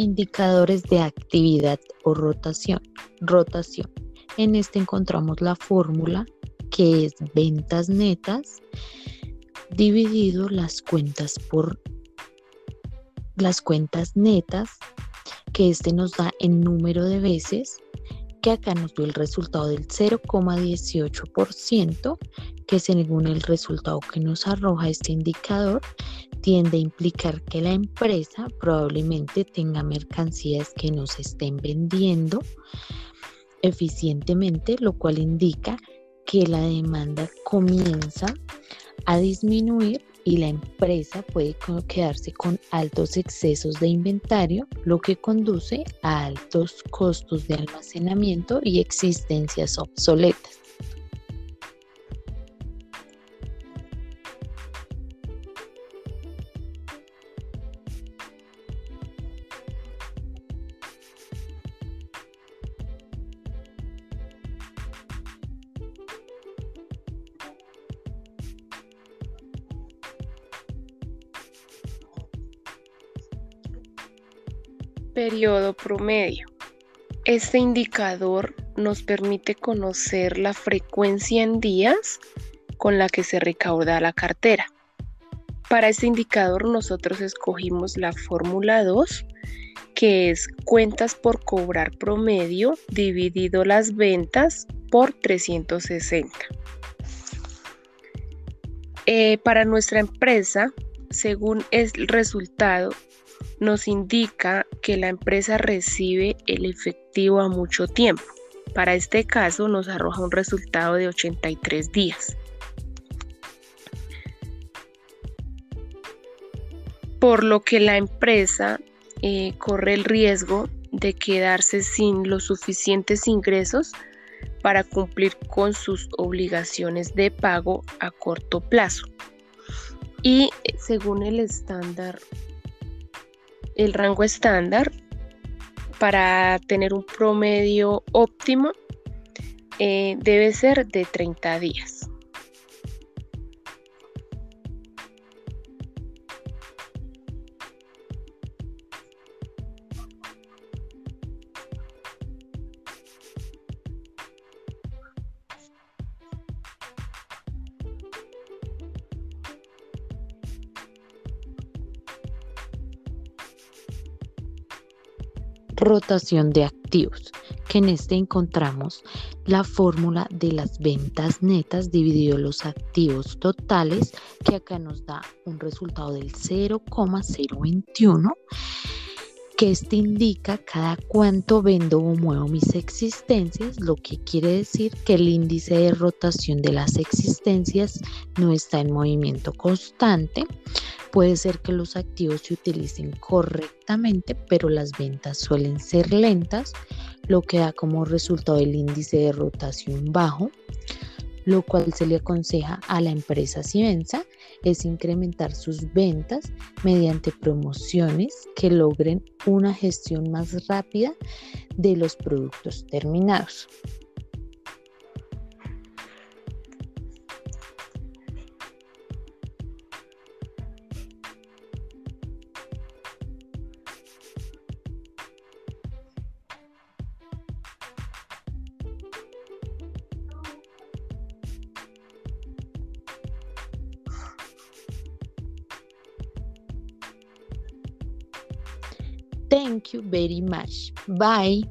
Indicadores de actividad o rotación. Rotación. En este encontramos la fórmula que es ventas netas dividido las cuentas por las cuentas netas que este nos da en número de veces que acá nos dio el resultado del 0,18% que según el resultado que nos arroja este indicador tiende a implicar que la empresa probablemente tenga mercancías que no se estén vendiendo eficientemente, lo cual indica que la demanda comienza a disminuir y la empresa puede quedarse con altos excesos de inventario, lo que conduce a altos costos de almacenamiento y existencias obsoletas. Periodo promedio. Este indicador nos permite conocer la frecuencia en días con la que se recauda la cartera. Para este indicador nosotros escogimos la fórmula 2, que es cuentas por cobrar promedio dividido las ventas por 360. Eh, para nuestra empresa, según el resultado, nos indica que la empresa recibe el efectivo a mucho tiempo. Para este caso nos arroja un resultado de 83 días. Por lo que la empresa eh, corre el riesgo de quedarse sin los suficientes ingresos para cumplir con sus obligaciones de pago a corto plazo. Y eh, según el estándar el rango estándar para tener un promedio óptimo eh, debe ser de 30 días. Rotación de activos, que en este encontramos la fórmula de las ventas netas dividido los activos totales, que acá nos da un resultado del 0,021 que este indica cada cuánto vendo o muevo mis existencias, lo que quiere decir que el índice de rotación de las existencias no está en movimiento constante. Puede ser que los activos se utilicen correctamente, pero las ventas suelen ser lentas, lo que da como resultado el índice de rotación bajo lo cual se le aconseja a la empresa Simensa es incrementar sus ventas mediante promociones que logren una gestión más rápida de los productos terminados. Thank you very much. Bye.